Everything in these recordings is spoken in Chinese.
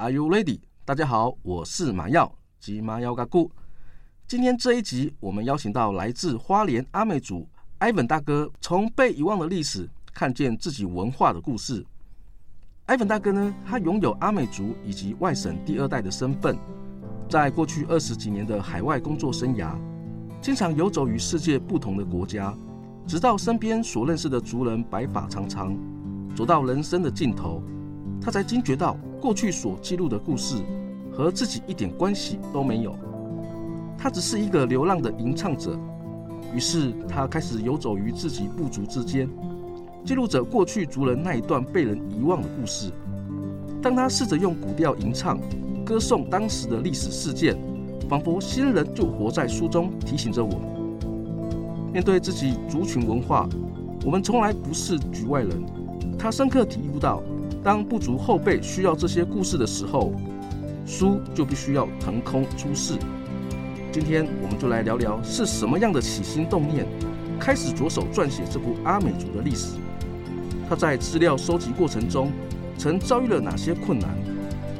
，Are you ready？大家好，我是马耀吉马耀嘎固。今天这一集，我们邀请到来自花莲阿美族 Ivan 大哥，从被遗忘的历史看见自己文化的故事。Ivan 大哥呢，他拥有阿美族以及外省第二代的身份，在过去二十几年的海外工作生涯，经常游走于世界不同的国家，直到身边所认识的族人白发苍苍，走到人生的尽头。他才惊觉到，过去所记录的故事和自己一点关系都没有。他只是一个流浪的吟唱者。于是，他开始游走于自己部族之间，记录着过去族人那一段被人遗忘的故事。当他试着用古调吟唱，歌颂当时的历史事件，仿佛先人就活在书中，提醒着我们：面对自己族群文化，我们从来不是局外人。他深刻体悟到。当部族后辈需要这些故事的时候，书就必须要腾空出世。今天我们就来聊聊是什么样的起心动念，开始着手撰写这部阿美族的历史。他在资料收集过程中曾遭遇了哪些困难，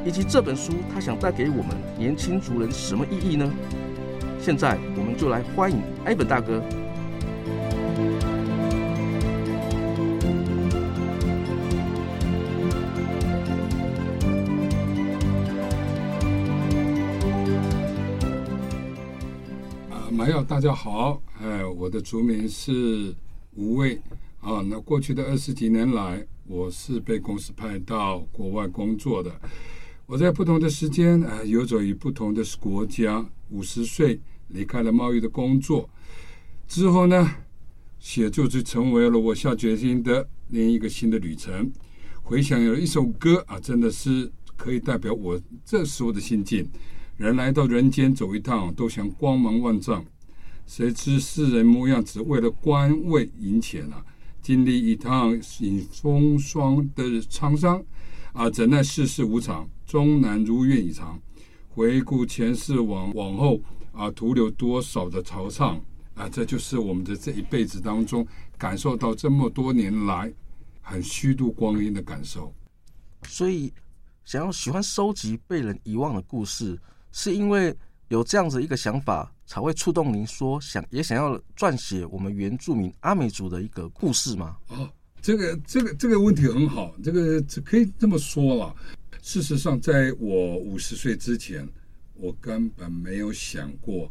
以及这本书他想带给我们年轻族人什么意义呢？现在我们就来欢迎埃本大哥。大家好，哎，我的族名是吴卫啊。那过去的二十几年来，我是被公司派到国外工作的。我在不同的时间啊，游走于不同的国家。五十岁离开了贸易的工作之后呢，写作就成为了我下决心的另一个新的旅程。回想有一首歌啊，真的是可以代表我这时候的心境。人来到人间走一趟，都想光芒万丈。谁知世人模样，只为了官位银钱啊！经历一趟迎风霜的沧桑啊，怎奈世事无常，终难如愿以偿。回顾前世往往后啊，徒留多少的惆怅啊！这就是我们的这一辈子当中感受到这么多年来很虚度光阴的感受。所以，想要喜欢收集被人遗忘的故事。是因为有这样子一个想法，才会触动您说想也想要撰写我们原住民阿美族的一个故事吗？哦，这个这个这个问题很好，这个可以这么说了。事实上，在我五十岁之前，我根本没有想过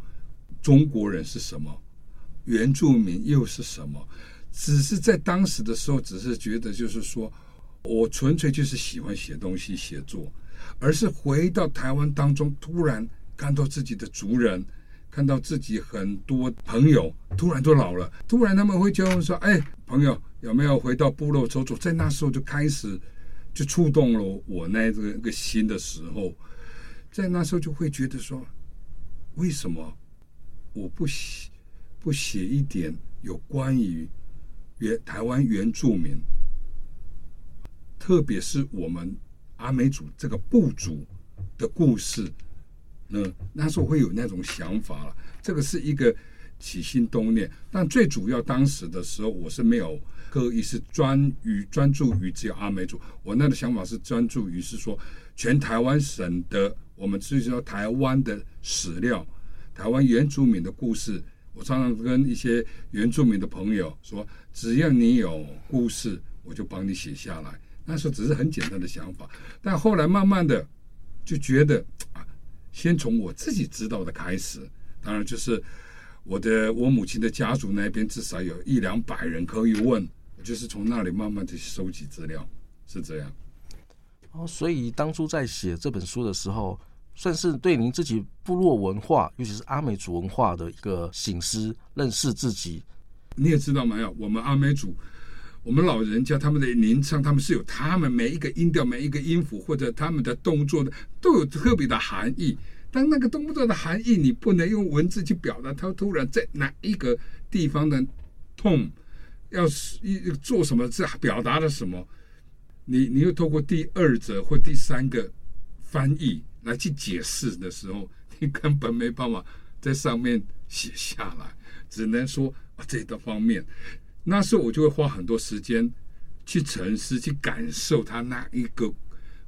中国人是什么，原住民又是什么，只是在当时的时候，只是觉得就是说我纯粹就是喜欢写东西、写作。而是回到台湾当中，突然看到自己的族人，看到自己很多朋友突然都老了，突然他们会叫我说：“哎，朋友，有没有回到部落走走？”在那时候就开始就触动了我那个个心的时候，在那时候就会觉得说：“为什么我不写不写一点有关于原台湾原住民，特别是我们。”阿美族这个部族的故事，那那时候会有那种想法了。这个是一个起心动念，但最主要当时的时候，我是没有刻意是专于专注于只有阿美族。我那个想法是专注于是说全台湾省的，我们至于说台湾的史料，台湾原住民的故事。我常常跟一些原住民的朋友说，只要你有故事，我就帮你写下来。那时候只是很简单的想法，但后来慢慢的就觉得，先从我自己知道的开始，当然就是我的我母亲的家族那边至少有一两百人可以问，我就是从那里慢慢的收集资料，是这样。哦，所以当初在写这本书的时候，算是对您自己部落文化，尤其是阿美族文化的一个醒思，认识自己。你也知道没有，我们阿美族。我们老人家他们的吟唱，他们是有他们每一个音调、每一个音符或者他们的动作的，都有特别的含义。当那个动作的含义你不能用文字去表达，他突然在哪一个地方的痛，要是做什么，这表达了什么，你你又透过第二者或第三个翻译来去解释的时候，你根本没办法在上面写下来，只能说啊这个方面。那时候我就会花很多时间去沉思，去感受他那一个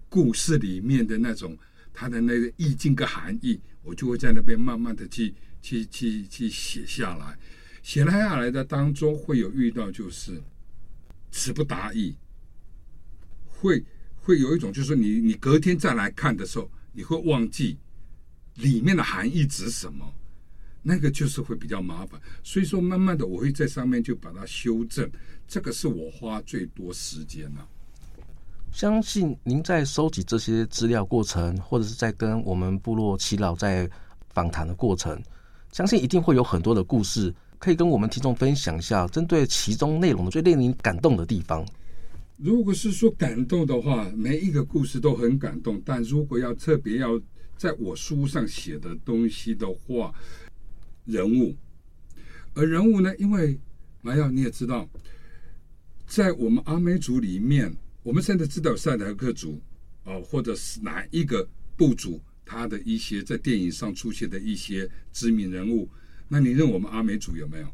故事里面的那种他的那个意境跟含义，我就会在那边慢慢的去去去去写下来。写了下来的当中会有遇到就是词不达意，会会有一种就是你你隔天再来看的时候，你会忘记里面的含义指什么。那个就是会比较麻烦，所以说慢慢的我会在上面就把它修正，这个是我花最多时间了。相信您在收集这些资料过程，或者是在跟我们部落耆老在访谈的过程，相信一定会有很多的故事可以跟我们听众分享一下，针对其中内容最令您感动的地方。如果是说感动的话，每一个故事都很感动，但如果要特别要在我书上写的东西的话。人物，而人物呢？因为麻耀你也知道，在我们阿美族里面，我们现在知道赛德克族啊、哦，或者是哪一个部族，他的一些在电影上出现的一些知名人物，那你认我们阿美族有没有？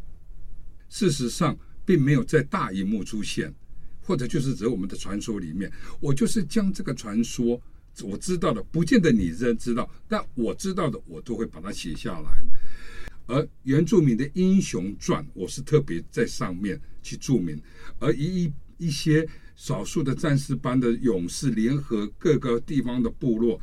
事实上，并没有在大荧幕出现，或者就是指我们的传说里面。我就是将这个传说我知道的，不见得你认知道，但我知道的，我都会把它写下来。而原住民的英雄传，我是特别在上面去注明。而一一些少数的战士般的勇士，联合各个地方的部落，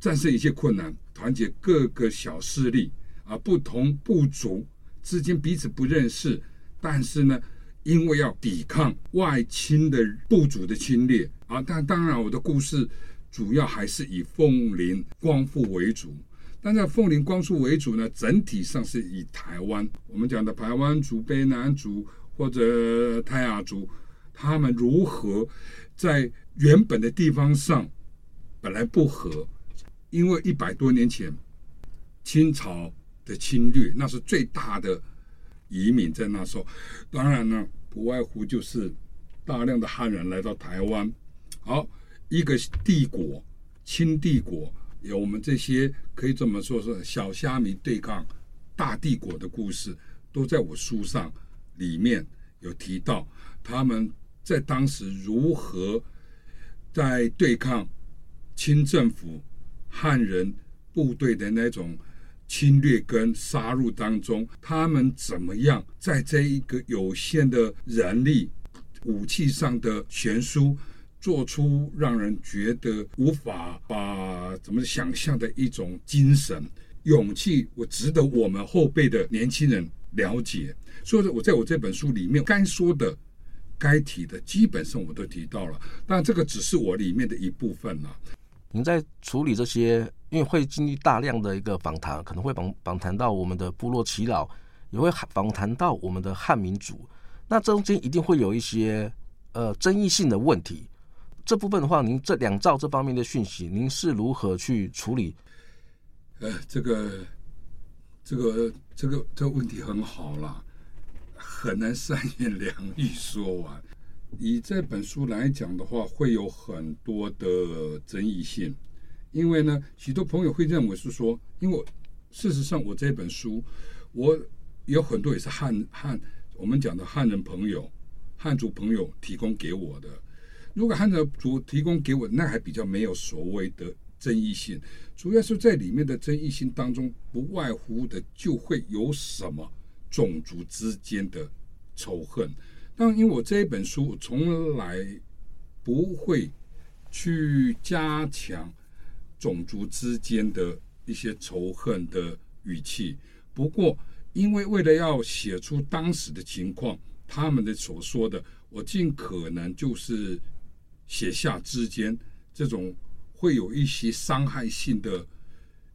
战胜一些困难，团结各个小势力啊，不同部族之间彼此不认识，但是呢，因为要抵抗外侵的部族的侵略啊，但当然我的故事主要还是以凤林光复为主。但在凤林光复为主呢，整体上是以台湾，我们讲的台湾族、卑南族或者泰雅族，他们如何在原本的地方上本来不和，因为一百多年前清朝的侵略，那是最大的移民在那时候。当然呢，不外乎就是大量的汉人来到台湾，好，一个帝国，清帝国。有我们这些可以这么说，是小虾米对抗大帝国的故事，都在我书上里面有提到，他们在当时如何在对抗清政府汉人部队的那种侵略跟杀戮当中，他们怎么样在这一个有限的人力、武器上的悬殊。做出让人觉得无法把怎么想象的一种精神、勇气，我值得我们后辈的年轻人了解。所以说，我在我这本书里面该说的、该提的，基本上我都提到了。但这个只是我里面的一部分了。您在处理这些，因为会经历大量的一个访谈，可能会访访谈到我们的部落耆老，也会访谈到我们的汉民族。那中间一定会有一些呃争议性的问题。这部分的话，您这两兆这方面的讯息，您是如何去处理？呃，这个，这个，这个，这个问题很好啦，很难三言两语说完。以这本书来讲的话，会有很多的争议性，因为呢，许多朋友会认为是说，因为事实上我这本书，我有很多也是汉汉我们讲的汉人朋友、汉族朋友提供给我的。如果汉人族提供给我，那还比较没有所谓的争议性。主要是在里面的争议性当中，不外乎的就会有什么种族之间的仇恨。但因为我这一本书，从来不会去加强种族之间的一些仇恨的语气。不过，因为为了要写出当时的情况，他们的所说的，我尽可能就是。写下之间这种会有一些伤害性的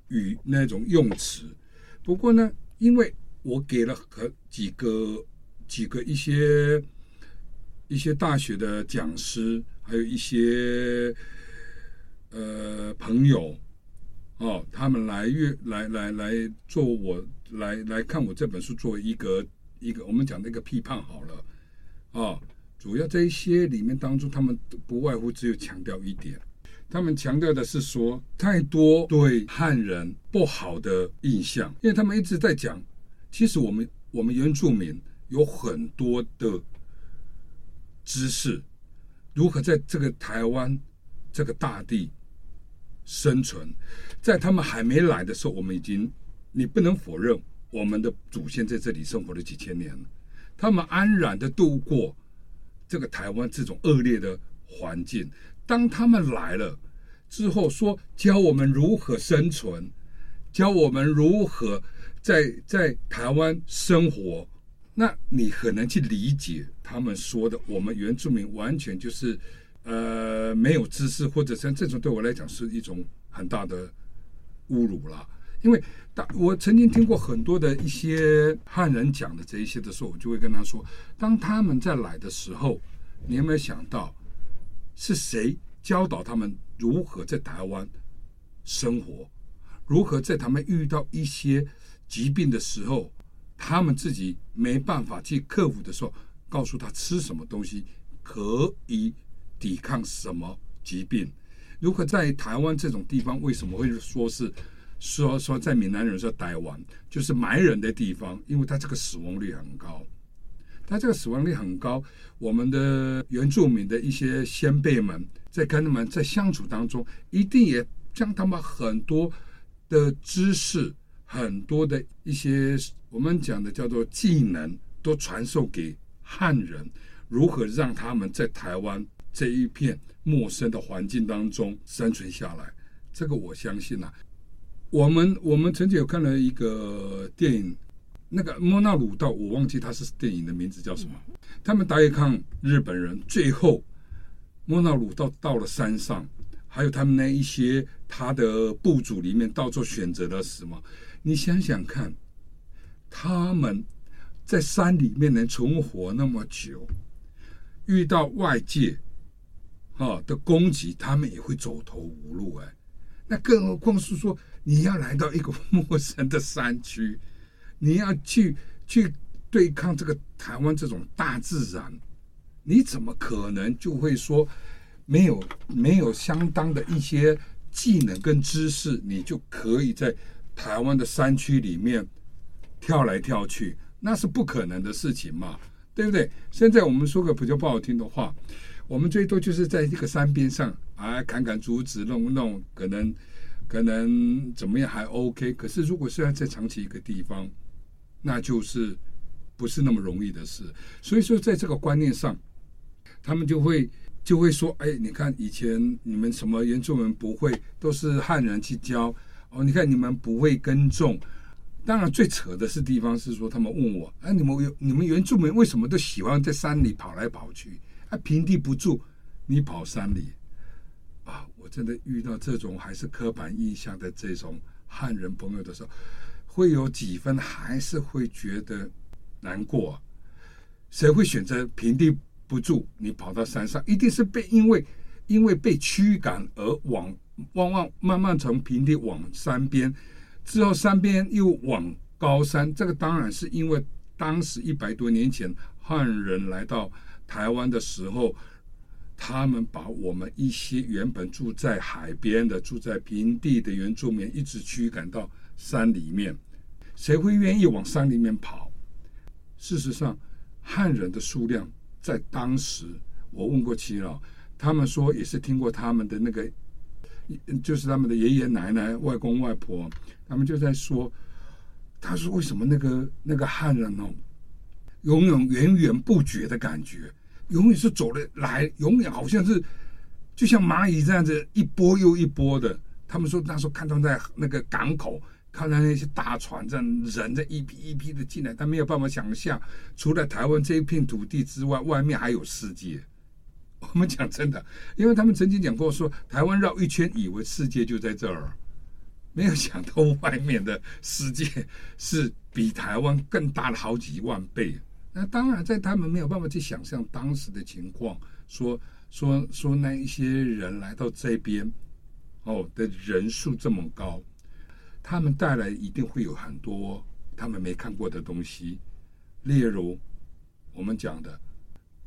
语那种用词，不过呢，因为我给了和几个几个一些一些大学的讲师，还有一些呃朋友哦，他们来阅来来来做我来来看我这本书，作为一个一个我们讲的一个批判好了啊、哦，主要这一些里面当中，他们不外乎只有强调一点，他们强调的是说太多对汉人不好的印象，因为他们一直在讲，其实我们我们原住民有很多的。知识如何在这个台湾这个大地生存？在他们还没来的时候，我们已经你不能否认，我们的祖先在这里生活了几千年了，他们安然的度过这个台湾这种恶劣的环境。当他们来了之后，说教我们如何生存，教我们如何在在台湾生活。那你很难去理解他们说的，我们原住民完全就是，呃，没有知识，或者像这种对我来讲是一种很大的侮辱了。因为当我曾经听过很多的一些汉人讲的这一些的时候，我就会跟他说，当他们在来的时候，你有没有想到是谁教导他们如何在台湾生活，如何在他们遇到一些疾病的时候？他们自己没办法去克服的时候，告诉他吃什么东西可以抵抗什么疾病。如果在台湾这种地方，为什么会说是说说在闽南人说台湾就是埋人的地方？因为它这个死亡率很高，它这个死亡率很高。我们的原住民的一些先辈们在跟他们在相处当中，一定也将他们很多的知识。很多的一些我们讲的叫做技能，都传授给汉人，如何让他们在台湾这一片陌生的环境当中生存下来。这个我相信呐、啊。我们我们曾经有看了一个电影，那个莫纳鲁道，我忘记他是电影的名字叫什么。他们打野抗日本人，最后莫纳鲁道到了山上，还有他们那一些他的部族里面，到处选择了什么？你想想看，他们在山里面能存活那么久，遇到外界哈的攻击，他们也会走投无路哎。那更何况是说，你要来到一个陌生的山区，你要去去对抗这个台湾这种大自然，你怎么可能就会说没有没有相当的一些技能跟知识，你就可以在？台湾的山区里面跳来跳去，那是不可能的事情嘛，对不对？现在我们说个比较不好听的话，我们最多就是在这个山边上啊，砍砍竹子，弄弄，可能可能怎么样还 OK。可是如果是要在长期一个地方，那就是不是那么容易的事。所以说，在这个观念上，他们就会就会说：哎，你看以前你们什么原住民不会，都是汉人去教。哦，你看你们不会耕种，当然最扯的是地方是说，他们问我，哎，你们有你们原住民为什么都喜欢在山里跑来跑去？啊，平地不住，你跑山里，我真的遇到这种还是刻板印象的这种汉人朋友的时候，会有几分还是会觉得难过啊。谁会选择平地不住？你跑到山上，一定是被因为因为被驱赶而往。往往慢慢从平地往山边，之后山边又往高山。这个当然是因为当时一百多年前汉人来到台湾的时候，他们把我们一些原本住在海边的、住在平地的原住民一直驱赶到山里面。谁会愿意往山里面跑？事实上，汉人的数量在当时，我问过耆老，他们说也是听过他们的那个。就是他们的爷爷奶奶、外公外婆，他们就在说，他说为什么那个那个汉人哦，永远源源不绝的感觉，永远是走的来，永远好像是就像蚂蚁这样子一波又一波的。他们说那时候看到在那个港口，看到那些大船这样人在一批一批的进来，他没有办法想象，除了台湾这一片土地之外，外面还有世界。我们讲真的，因为他们曾经讲过说，台湾绕一圈，以为世界就在这儿，没有想到外面的世界是比台湾更大了好几万倍。那当然，在他们没有办法去想象当时的情况，说说说那一些人来到这边，哦的人数这么高，他们带来一定会有很多他们没看过的东西，例如我们讲的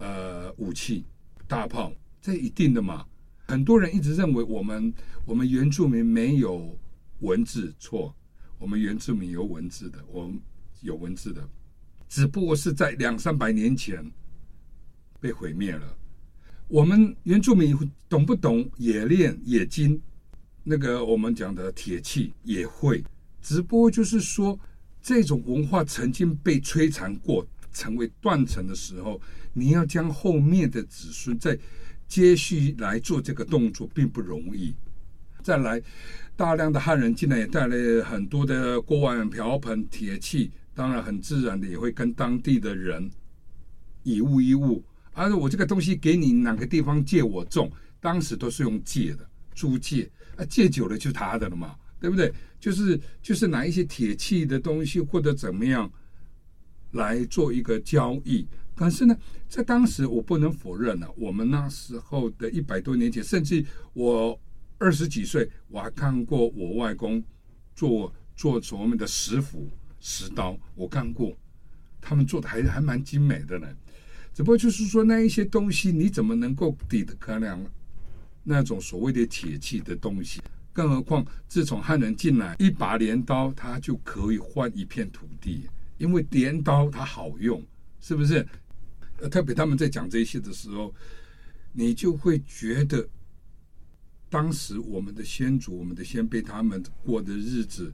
呃武器、大炮，这一定的嘛。很多人一直认为我们我们原住民没有文字，错，我们原住民有文字的，我们有文字的。只不过是在两三百年前被毁灭了。我们原住民懂不懂冶炼冶金？那个我们讲的铁器也会。只不过就是说，这种文化曾经被摧残过，成为断层的时候，你要将后面的子孙再接续来做这个动作，并不容易。再来，大量的汉人进来，也带来很多的锅碗瓢盆、铁器。当然，很自然的也会跟当地的人以物易物，而且我这个东西给你哪个地方借我种，当时都是用借的租借，啊，借久了就他的了嘛，对不对？就是就是拿一些铁器的东西或者怎么样来做一个交易。但是呢，在当时我不能否认呢，我们那时候的一百多年前，甚至我二十几岁，我还看过我外公做做所谓的石斧。石刀我看过，他们做的还还蛮精美的呢。只不过就是说那一些东西，你怎么能够抵得可量那种所谓的铁器的东西？更何况自从汉人进来，一把镰刀他就可以换一片土地，因为镰刀它好用，是不是？特别他们在讲这些的时候，你就会觉得，当时我们的先祖、我们的先辈他们过的日子。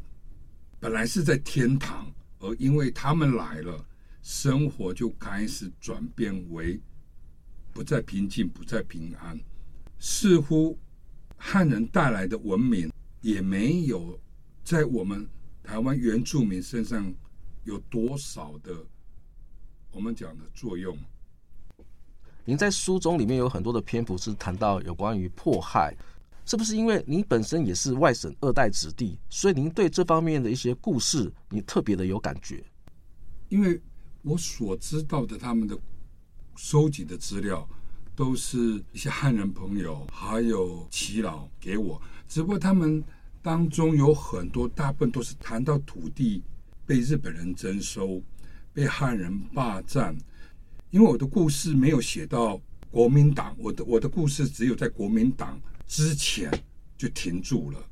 本来是在天堂，而因为他们来了，生活就开始转变为不再平静，不再平安。似乎汉人带来的文明也没有在我们台湾原住民身上有多少的我们讲的作用。您在书中里面有很多的篇幅是谈到有关于迫害。是不是因为您本身也是外省二代子弟，所以您对这方面的一些故事，你特别的有感觉？因为我所知道的他们的收集的资料，都是一些汉人朋友还有耆老给我。只不过他们当中有很多，大部分都是谈到土地被日本人征收、被汉人霸占。因为我的故事没有写到国民党，我的我的故事只有在国民党。之前就停住了，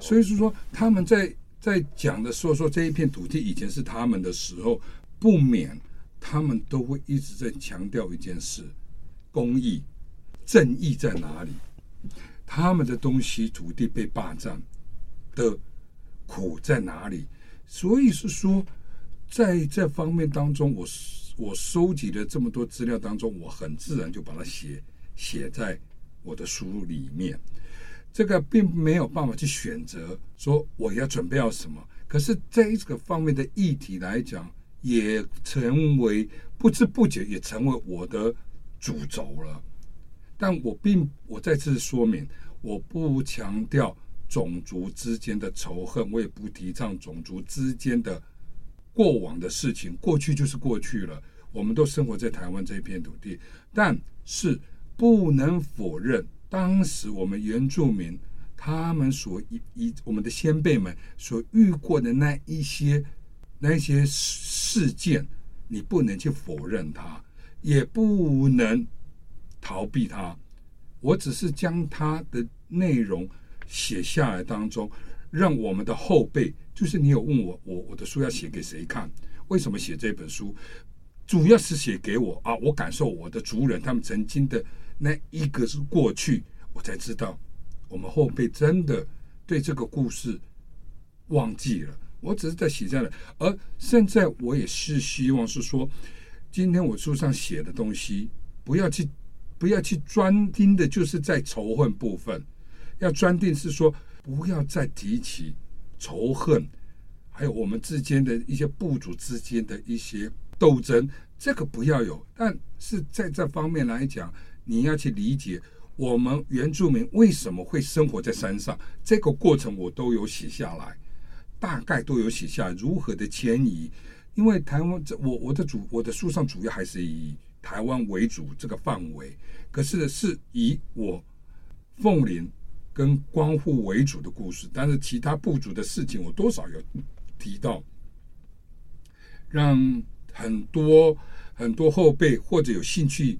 所以是说他们在在讲的说说这一片土地以前是他们的时候，不免他们都会一直在强调一件事：公义、正义在哪里？他们的东西土地被霸占的苦在哪里？所以是说，在这方面当中，我我收集了这么多资料当中，我很自然就把它写写在。我的书里面，这个并没有办法去选择说我要准备要什么。可是，在这个方面的议题来讲，也成为不知不觉也成为我的主轴了。但我并我再次说明，我不强调种族之间的仇恨，我也不提倡种族之间的过往的事情。过去就是过去了，我们都生活在台湾这一片土地，但是。不能否认，当时我们原住民他们所一一我们的先辈们所遇过的那一些那一些事件，你不能去否认它，也不能逃避它。我只是将它的内容写下来当中，让我们的后辈，就是你有问我，我我的书要写给谁看？为什么写这本书？主要是写给我啊，我感受我的族人他们曾经的。那一个是过去，我才知道，我们后辈真的对这个故事忘记了。我只是在写下来，而现在我也是希望是说，今天我书上写的东西，不要去不要去专盯的，就是在仇恨部分，要专定是说，不要再提起仇恨，还有我们之间的一些部族之间的一些斗争，这个不要有。但是在这方面来讲，你要去理解我们原住民为什么会生活在山上，这个过程我都有写下来，大概都有写下如何的迁移，因为台湾这我我的主我的书上主要还是以台湾为主这个范围，可是是以我凤林跟光复为主的故事，但是其他部族的事情我多少有提到，让很多很多后辈或者有兴趣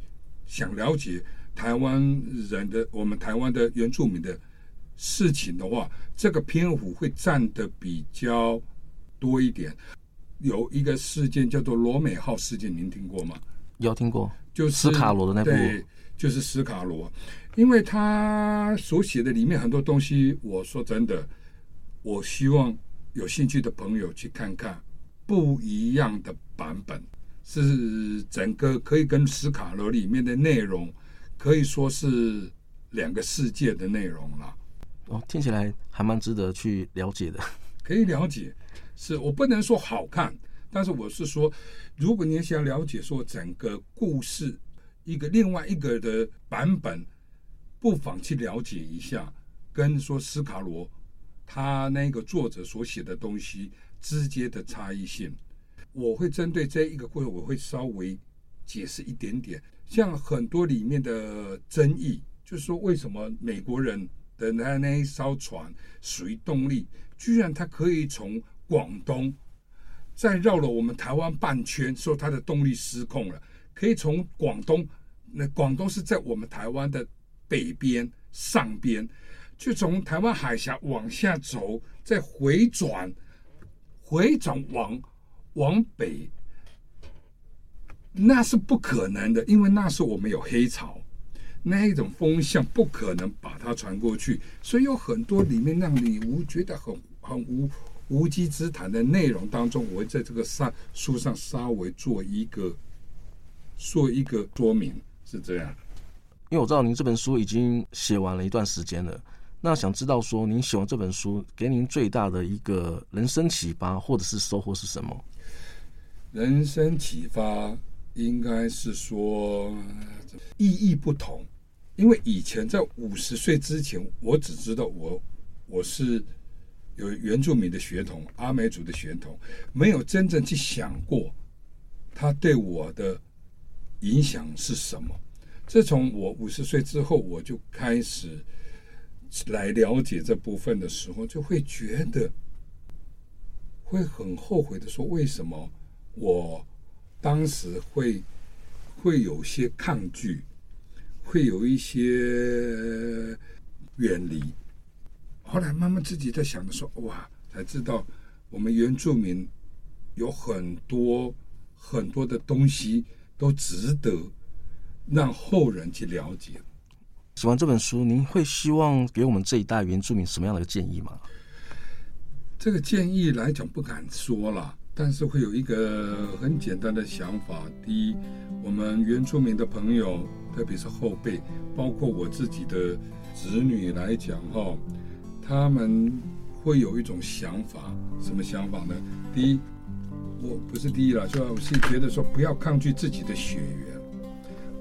想了解台湾人的我们台湾的原住民的事情的话，这个篇幅会占的比较多一点。有一个事件叫做罗美号事件，您听过吗？有听过，就是斯卡罗的那部，对，就是斯卡罗，因为他所写的里面很多东西，我说真的，我希望有兴趣的朋友去看看不一样的版本，是整个可以跟斯卡罗里面的内容可以说是两个世界的内容了。哦，听起来还蛮值得去了解的，可以了解，是我不能说好看。但是我是说，如果你想了解说整个故事一个另外一个的版本，不妨去了解一下，跟说斯卡罗他那个作者所写的东西之间的差异性，我会针对这一个故事，我会稍微解释一点点。像很多里面的争议，就是说为什么美国人的那那一艘船属于动力，居然它可以从广东。再绕了我们台湾半圈，说它的动力失控了，可以从广东，那广东是在我们台湾的北边上边，就从台湾海峡往下走，再回转，回转往往北，那是不可能的，因为那时候我们有黑潮，那一种风向不可能把它传过去，所以有很多里面让你无觉得很很无。无稽之谈的内容当中，我会在这个上书上稍微做一个做一个说明，是这样。因为我知道您这本书已经写完了一段时间了，那想知道说您写完这本书给您最大的一个人生启发或者是收获是什么？人生启发应该是说意义不同，因为以前在五十岁之前，我只知道我我是。有原住民的血统，阿美族的血统，没有真正去想过他对我的影响是什么。自从我五十岁之后，我就开始来了解这部分的时候，就会觉得会很后悔的说，为什么我当时会会有些抗拒，会有一些远离。后来慢慢自己在想的时候，哇，才知道我们原住民有很多很多的东西都值得让后人去了解。写完这本书，您会希望给我们这一代原住民什么样的建议吗？这个建议来讲不敢说了，但是会有一个很简单的想法。第一，我们原住民的朋友，特别是后辈，包括我自己的子女来讲，哈。他们会有一种想法，什么想法呢？第一，我不是第一了，就是觉得说不要抗拒自己的血缘，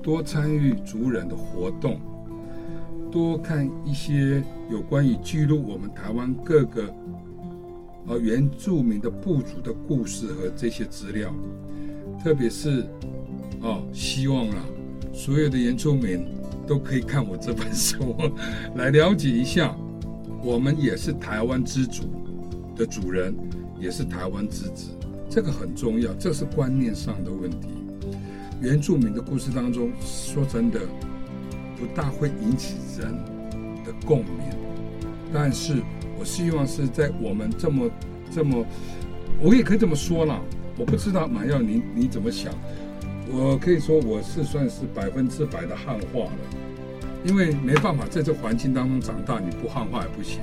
多参与族人的活动，多看一些有关于记录我们台湾各个而原住民的部族的故事和这些资料，特别是哦，希望啊，所有的原住民都可以看我这本书，来了解一下。我们也是台湾之主的主人，也是台湾之子，这个很重要，这是观念上的问题。原住民的故事当中，说真的，不大会引起人的共鸣。但是我希望是在我们这么这么，我也可以这么说了。我不知道马耀你你怎么想？我可以说我是算是百分之百的汉化了。因为没办法在这环境当中长大，你不汉化也不行。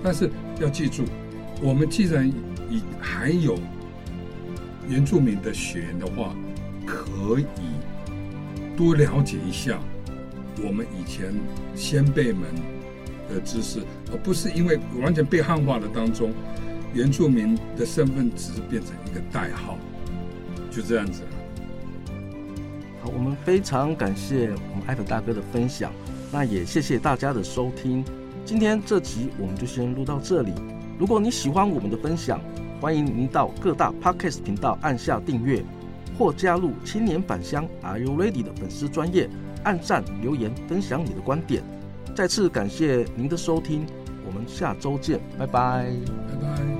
但是要记住，我们既然以还有原住民的血缘的话，可以多了解一下我们以前先辈们的知识，而不是因为完全被汉化的当中，原住民的身份只是变成一个代号，就这样子。好，我们非常感谢我们艾特大哥的分享，那也谢谢大家的收听。今天这集我们就先录到这里。如果你喜欢我们的分享，欢迎您到各大 podcast 频道按下订阅，或加入青年返乡 Are You Ready 的粉丝专业，按赞、留言、分享你的观点。再次感谢您的收听我们下周见拜拜。拜拜。